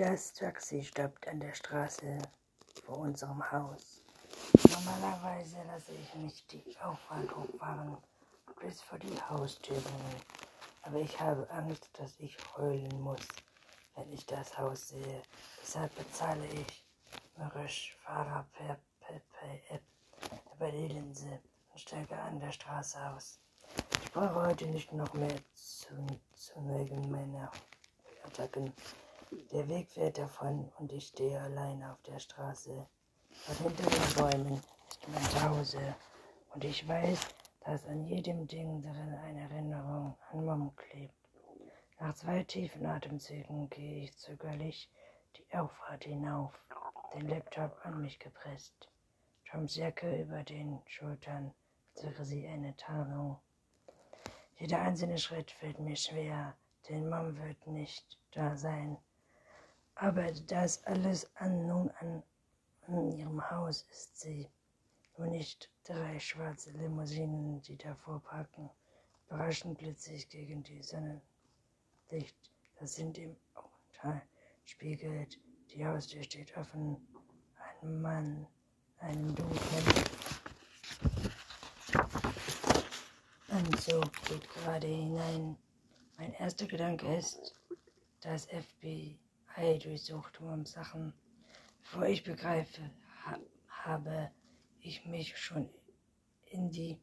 Das Taxi stoppt an der Straße vor unserem Haus. Normalerweise lasse ich mich die Auffahrt hochfahren bis vor die Haustür bringen. Aber ich habe Angst, dass ich heulen muss, wenn ich das Haus sehe. Deshalb bezahle ich mürrisch Fahrer per Pay-App über die Linse und steige an der Straße aus. Ich brauche heute nicht noch mehr zu, zu mögen meiner Attacken. Der Weg fährt davon und ich stehe allein auf der Straße. Und hinter den Bäumen ist mein Zuhause. Und ich weiß, dass an jedem Ding darin eine Erinnerung an Mom klebt. Nach zwei tiefen Atemzügen gehe ich zögerlich die Auffahrt hinauf, den Laptop an mich gepresst. Toms Jacke über den Schultern, als wäre sie eine Tarnung. Jeder einzelne Schritt fällt mir schwer, denn Mom wird nicht da sein. Aber das alles an nun an, an ihrem Haus ist sie. Nur nicht drei schwarze Limousinen, die davor parken, überraschend blitzig gegen die Sonnenlicht, das sind im Augenteil spiegelt. Die Haustür steht offen. Ein Mann, einen dunklen Anzug geht gerade hinein. Mein erster Gedanke ist, das FBI durchsucht um Sachen. Bevor ich begreife, ha habe ich mich schon in die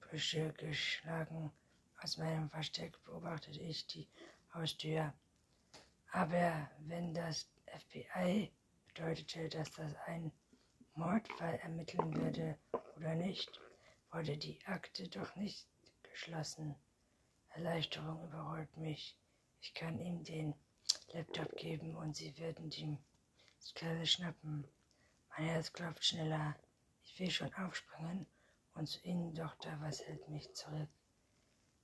Büsche geschlagen. Aus meinem Versteck beobachtete ich die Haustür. Aber wenn das FBI bedeutete, dass das ein Mordfall ermitteln würde oder nicht, wurde die Akte doch nicht geschlossen. Erleichterung überrollt mich. Ich kann ihm den Laptop geben und sie werden die Sklave schnappen. Mein Herz klopft schneller. Ich will schon aufspringen und zu ihnen, da was hält mich zurück.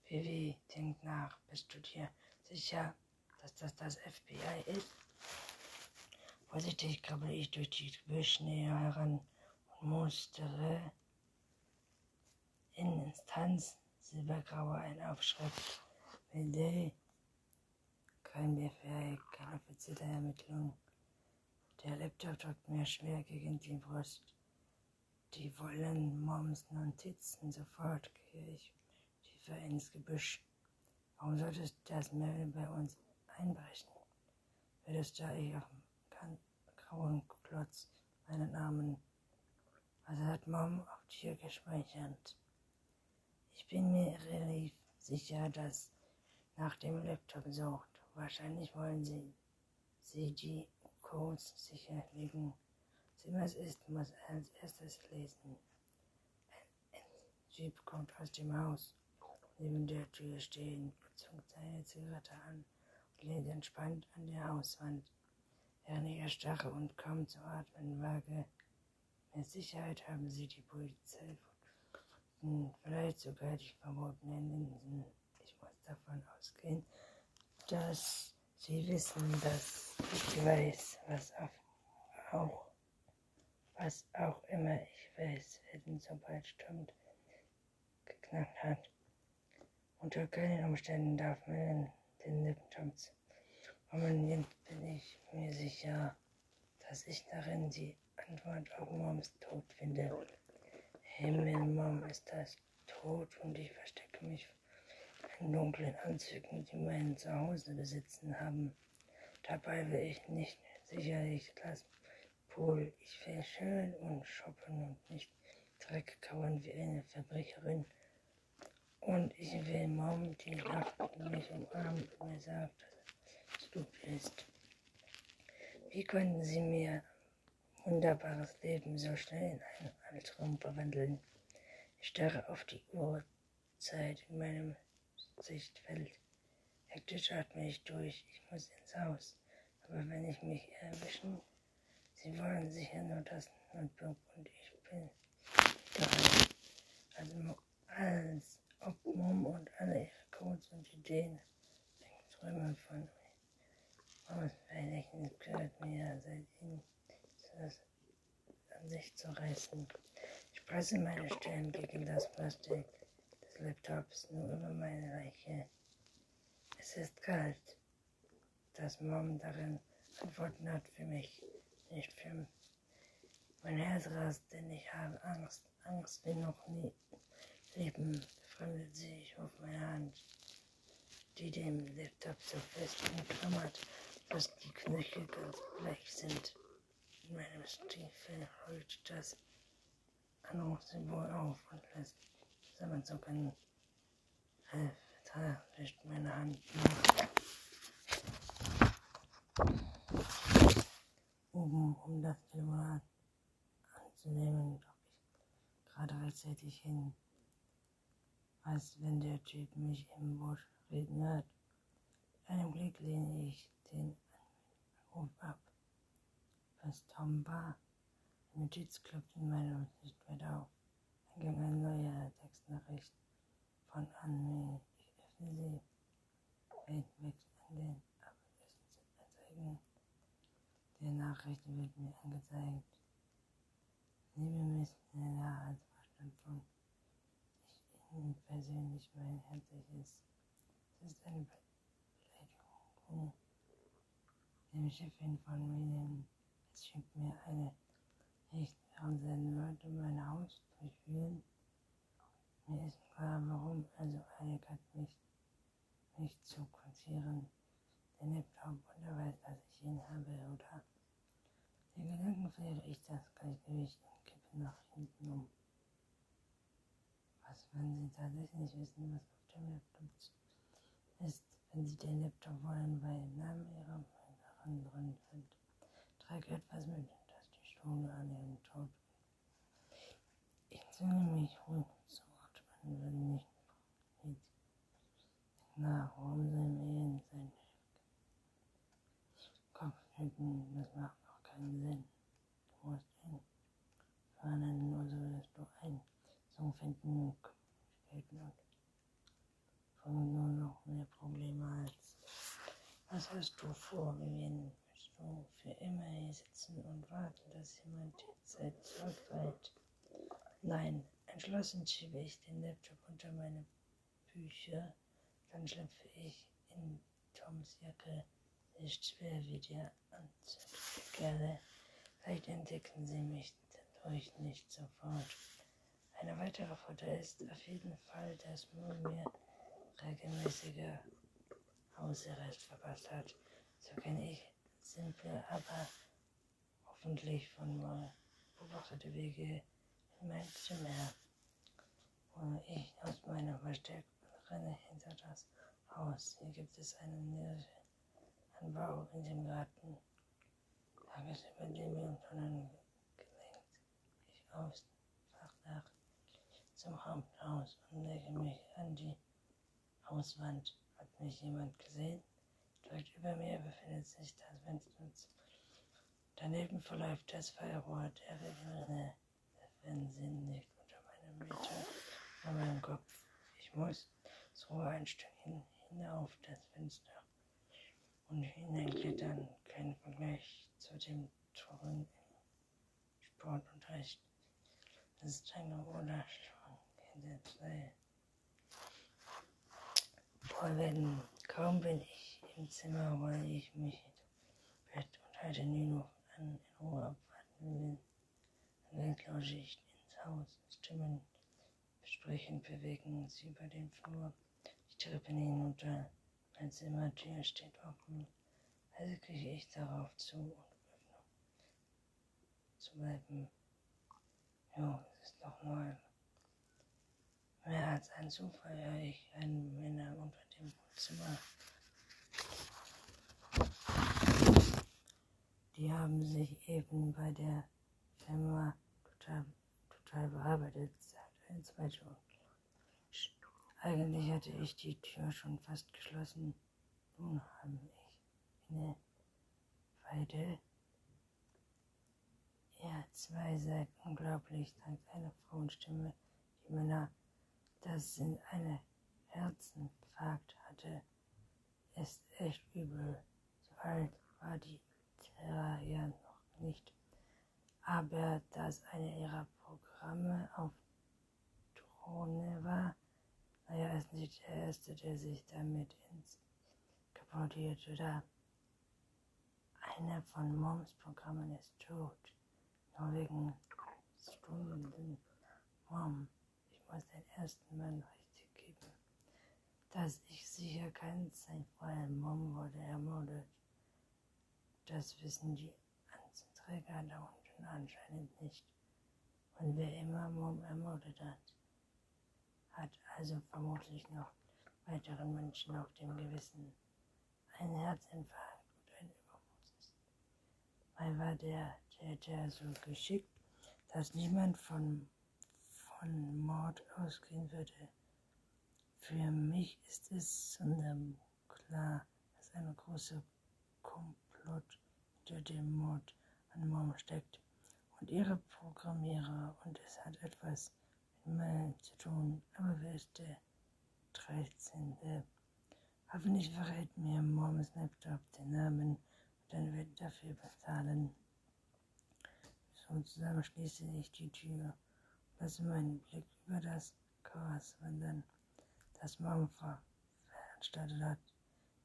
Vivi, denk nach. Bist du dir sicher, dass das das FBI ist? Vorsichtig krabbel ich durch die Gebüsch näher heran und mustere in Instanz silbergraue ein Aufschrift. Mayday. Kein Befehl, keine offizielle Ermittlung. Der Laptop drückt mir schwer gegen die Brust. Die wollen Moms Notizen. Sofort gehe ich tiefer ins Gebüsch. Warum sollte das Mail bei uns einbrechen? Würdest da ich auf dem grauen Klotz meinen Armen. Also hat Mom auf dir gespeichert. Ich bin mir relativ sicher, dass nach dem Laptop sucht. Wahrscheinlich wollen sie, sie die Codes sicherlegen. Was ist, muss als erstes lesen. Ein Jeep kommt aus dem Haus. Neben der Tür stehen, zündet seine Zigarette an und lehnt entspannt an der Hauswand. Während ich erstarre und kaum zu atmen wage, mit Sicherheit haben sie die Polizei gefunden, vielleicht sogar die verbotenen Linsen. Ich muss davon ausgehen, dass sie wissen, dass ich weiß, was auch was auch immer ich weiß, werden sobald Sturm geknackt hat. Unter keinen Umständen darf man den Laptop formulieren, bin ich mir sicher, dass ich darin die Antwort auf Moms Tod finde. Himmel, Mom ist das tot und ich verstecke mich in dunklen Anzügen, die mein Zuhause besitzen haben. Dabei will ich nicht sicherlich das Pool. Ich will schön und shoppen und nicht Dreck kauen wie eine Verbrecherin. Und ich will Mom, die lacht und mich umarmt und mir sagt, dass du bist. Wie konnten sie mir wunderbares Leben so schnell in einen Albtraum verwandeln? Ich starre auf die Uhrzeit in meinem Sichtfeld. Hektisch atme ich durch. Ich muss ins Haus. Aber wenn ich mich erwischen, Sie wollen sicher nur das Notebook und ich bin bereit. Also als ob Mom und alle ihre Codes und Ideen träumen von mir. Verhältnis gehört mir seit ihnen das an sich zu reißen. Ich presse meine Stirn gegen das Plastik Laptops nur über meine Leiche. Es ist kalt. Das Mom darin Antworten hat für mich, nicht für mein Herz rast, denn ich habe Angst, Angst wie noch nie. Leben befremdet sich auf meine Hand, die dem Laptop so fest umklammert, dass die Knöchel ganz bleich sind. In meinem Stiefel rollt das Anrufsymbol auf und lässt zusammenzucken. Alter wischt meine Hand nach. Oben, um das Telefonat anzunehmen, doch ich gerade rechtzeitig hin. Was, wenn der Typ mich im Busch reden hört? Einem Blick lehne ich den Anruf ab. Was Tom war? Eine Notiz klopft in meiner Sichtweite auf. Eingang eine neue Textnachricht von Anne. Ich öffne sie. Wait, weg an den Abendessen Der Nachricht wird mir angezeigt. Mich in der als Verstandpunkt. Ich Ihnen persönlich mein herzliches. Es ist eine Beleidigung. Dem Chefin von Minen. Es schickt mir eine Echt, warum seine Leute mein Haus durchführen? Mir ist klar, warum also hat mich nicht zu quotieren. Der Laptop er weiß, dass ich ihn habe, oder? Der Gedanken verliere ich das Gleichgewicht und kippe nach hinten um. Was, wenn Sie tatsächlich wissen, was auf dem Laptop ist, wenn Sie den Laptop wollen, weil im Namen Ihrer Mörderin drin sind? Trage etwas mit, Schule an ihren Tod. Ich zwinge mich ruhig zu atmen, wenn nicht nicht nach, warum sie mir in seinen Kopf schütten, das macht auch keinen Sinn. Du musst ihn warnen, nur so wirst du ein so finden Städten und von nur noch mehr Probleme als was hast du vor? Willst du für immer hier sitzen und warten, dass jemand die Zeit zurückreiht? Nein, entschlossen schiebe ich den Laptop unter meine Bücher, dann schlüpfe ich in Toms Jacke. Ist schwer wie der Anzug der Kerle. Vielleicht entdecken sie mich dadurch nicht sofort. Eine weitere Vorteil ist auf jeden Fall, dass Moon mir regelmäßiger Hausarrest verpasst hat. So kenne ich simple, aber hoffentlich von mal beobachtete Wege in mein Zimmer, wo ich aus meinem Versteck renne hinter das Haus. Hier gibt es einen Anbau in dem Garten. Tagesüber dem und Tonnen gelenkt ich aufs Fachdach zum Haupthaus und lege mich an die Hauswand. Hat mich jemand gesehen? Direkt über mir befindet sich das Fenster. Daneben verläuft das Feuerrohr der Regelne. Der Fernsehen liegt unter meinem Meter an meinem Kopf. Ich muss so ein Stückchen hinauf das Fenster und hineinklettern. Kein Vergleich zu dem Touren im Sportunterricht. Das ist eine oder schon zwei Vorwänden. Kaum bin ich im Zimmer, rolle ich mich ins Bett und halte Nino an, in Ruhe abwarten will. Dann lausche ich ins Haus. Stimmen besprechen, bewegen sie über den Flur. Die Treppen hinunter. Mein Zimmertür steht offen. Also kriege ich darauf zu und öffne. Zu bleiben. Jo, es ist doch nur mehr als ein Zufall höre ich einen Männer unter dem Wohnzimmer. Die haben sich eben bei der Firma total, total bearbeitet, sagt ein zweiter. Eigentlich hatte ich die Tür schon fast geschlossen. Nun habe ich eine Weide. Ja, zwei seid unglaublich, sagt eine Frauenstimme, die Männer das in eine Herzinfarkt hatte. Ist echt übel. Alt war die Terra ja noch nicht. Aber dass eine ihrer Programme auf Drohne war, naja, ist nicht der Erste, der sich damit ins kaputt oder Einer von Moms Programmen ist tot. Nur wegen Stunden. Mom, ich muss den ersten Mann richtig geben. Dass ich sicher kein sein, weil Mom wurde ermordet. Das wissen die Anzugträger da unten anscheinend nicht. Und wer immer Mom ermordet hat, hat also vermutlich noch weiteren Menschen auf dem Gewissen. Ein Herzinfarkt und ein Übermoses. Weil war der Täter so geschickt, dass niemand von, von Mord ausgehen würde. Für mich ist es klar, dass ein großer Komplott hinter dem Mord an Mom steckt und ihre Programmierer und es hat etwas mit Mel zu tun. Aber wer ist der 13. Hoffentlich verrät mir Moms Laptop den Namen und dann wird dafür bezahlen. So zusammen schließe ich die Tür, lasse meinen Blick über das Chaos wandern, das Mom veranstaltet hat.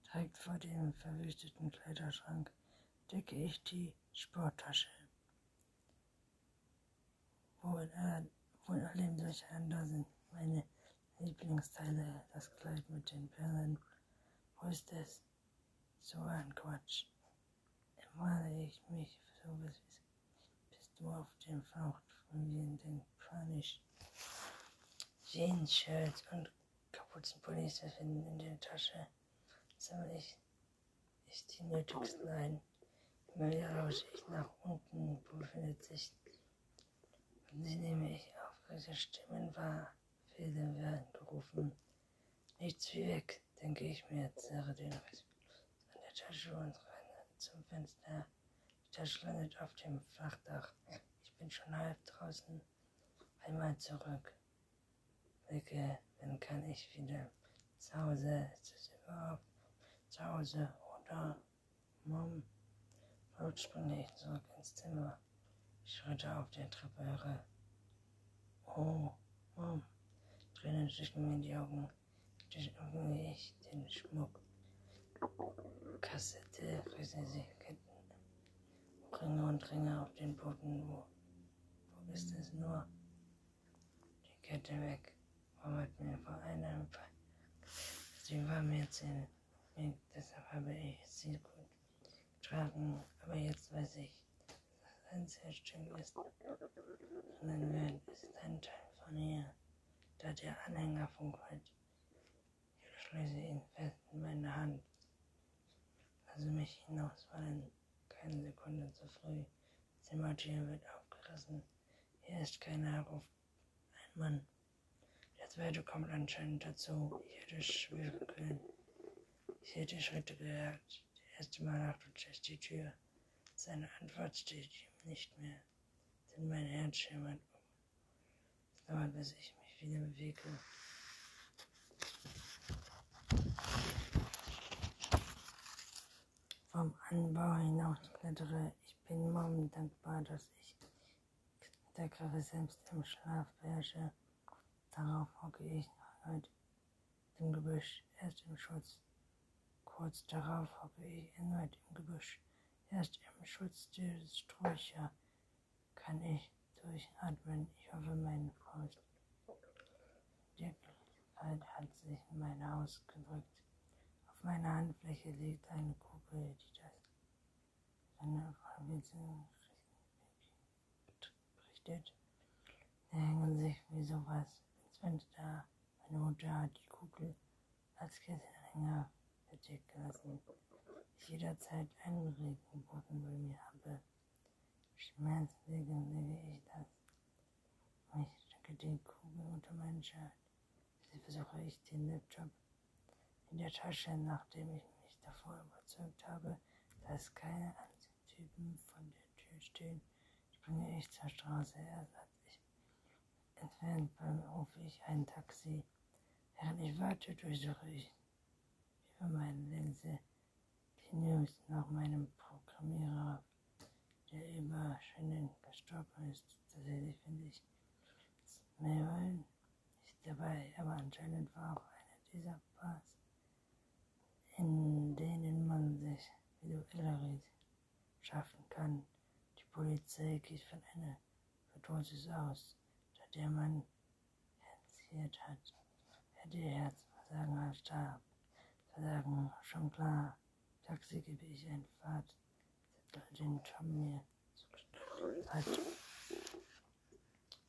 Direkt vor dem verwüsteten Kleiderschrank decke ich die Sporttasche, wo in, wo in allem durcheinander sind meine Lieblingsteile, das Kleid mit den Perlen. Wo ist es? So ein Quatsch. Immer ich mich so bis, bist du auf dem Flucht von mir in den Panisch. Jeans, Shirts und Kapuzenpullis finden in der Tasche. Sammle ich, ich die nötigsten ein. Lausche ich nach unten, befindet sich. Und sie nehme ich auf welche Stimmen wahr. Fehler werden gerufen. Nichts wie weg, denke ich mir, zerre den Riss an der Tasche und renne zum Fenster. Die Tasche landet auf dem Flachdach. Ich bin schon halb draußen. Einmal zurück. Blicke, dann kann ich wieder zu Hause. Ist es überhaupt zu Hause oder Mom? Laut springe ich zurück ins Zimmer. Ich schritte auf der Treppe herab. Oh, Mom. Tränen schütten mir die Augen. Öffne ich den Schmuck. Kassette, sie Ketten, Ringe und Ringe auf den Boden. Wo, wo ist es nur? Die Kette weg. Mom hat mir vor einem Fall. Sie war mir mir, deshalb habe ich sie getragen. Aber jetzt weiß ich, dass ein sehr Stück ist. Dann wird es ein Teil von ihr da der Anhänger funkelt. Ich schließe ihn fest in meine Hand. Lasse mich hinausfallen. Keine Sekunde zu früh. Das Zimmertür wird aufgerissen. Hier ist keiner, ruft ein Mann. Der zweite kommt anscheinend dazu. Ich hätte schwören können. Ich hätte Schritte gehört. Erste Mal öffnete ich die Tür. Seine Antwort steht ihm nicht mehr. Denn mein Herz schimmert um. Es dauert, bis ich mich wieder bewege. Vom Anbau hinaus klettere. Ich bin morgen dankbar, dass ich der Griffe selbst im Schlaf beherrsche. Darauf hocke ich erneut im Gebüsch, erst im Schutz. Kurz darauf hocke ich erneut im Gebüsch, erst im Schutz der Sträucher kann ich durchatmen. Ich hoffe, meine Faust Wirklichkeit hat sich in mein Haus gedrückt. Auf meiner Handfläche liegt eine Kugel, die das seine Verwirrung berichtet. Da hängen sich wie sowas ins Fenster. Meine Mutter hat die Kugel als Kesselanhänger bedeckt gelassen. Ich jederzeit einen Regenbogen bei mir habe. Schmerzwegen lege ich das. Ich stecke die Kugel unter meinen Shirt versuche ich den Laptop in der Tasche, nachdem ich mich davor überzeugt habe, dass keine Anzugtypen von der Tür stehen, springe ich zur Straße. Erst als ich entfernt bin, rufe ich ein Taxi. Während ich warte, durchsuche ich über meine Linse die News nach meinem Programmierer, der über Schienen gestorben ist. Tatsächlich finde ich Mail dabei, aber anscheinend war auch eine dieser Bars, in denen man sich visuell riet. schaffen kann. Die Polizei geht von einer Überdosis aus, da der Mann infiziert hat. Die Herzversagen starb. Versagen schon klar. Taxi gebe ich ein Fahrt, den Tom mir zugestellt hat.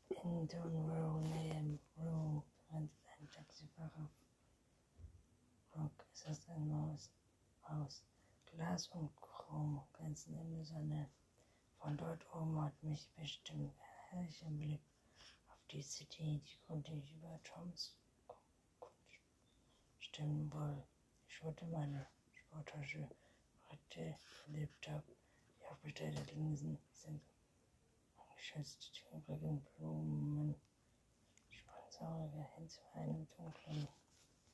In Don Row, Nähe Row, ein Taxifahrer. Rock ist das ein Maus aus Glas und Chrom, ganz in der Sonne. Von dort oben hat mich bestimmt ein herrlicher Blick auf die City, die konnte ich über Toms stimmen wohl. Ich wollte meine Sporttasche heute erlebt habe. Die aufgestellten Linsen sind geschützt, die übrigen Blumen. Sponsorige hin zu einem dunklen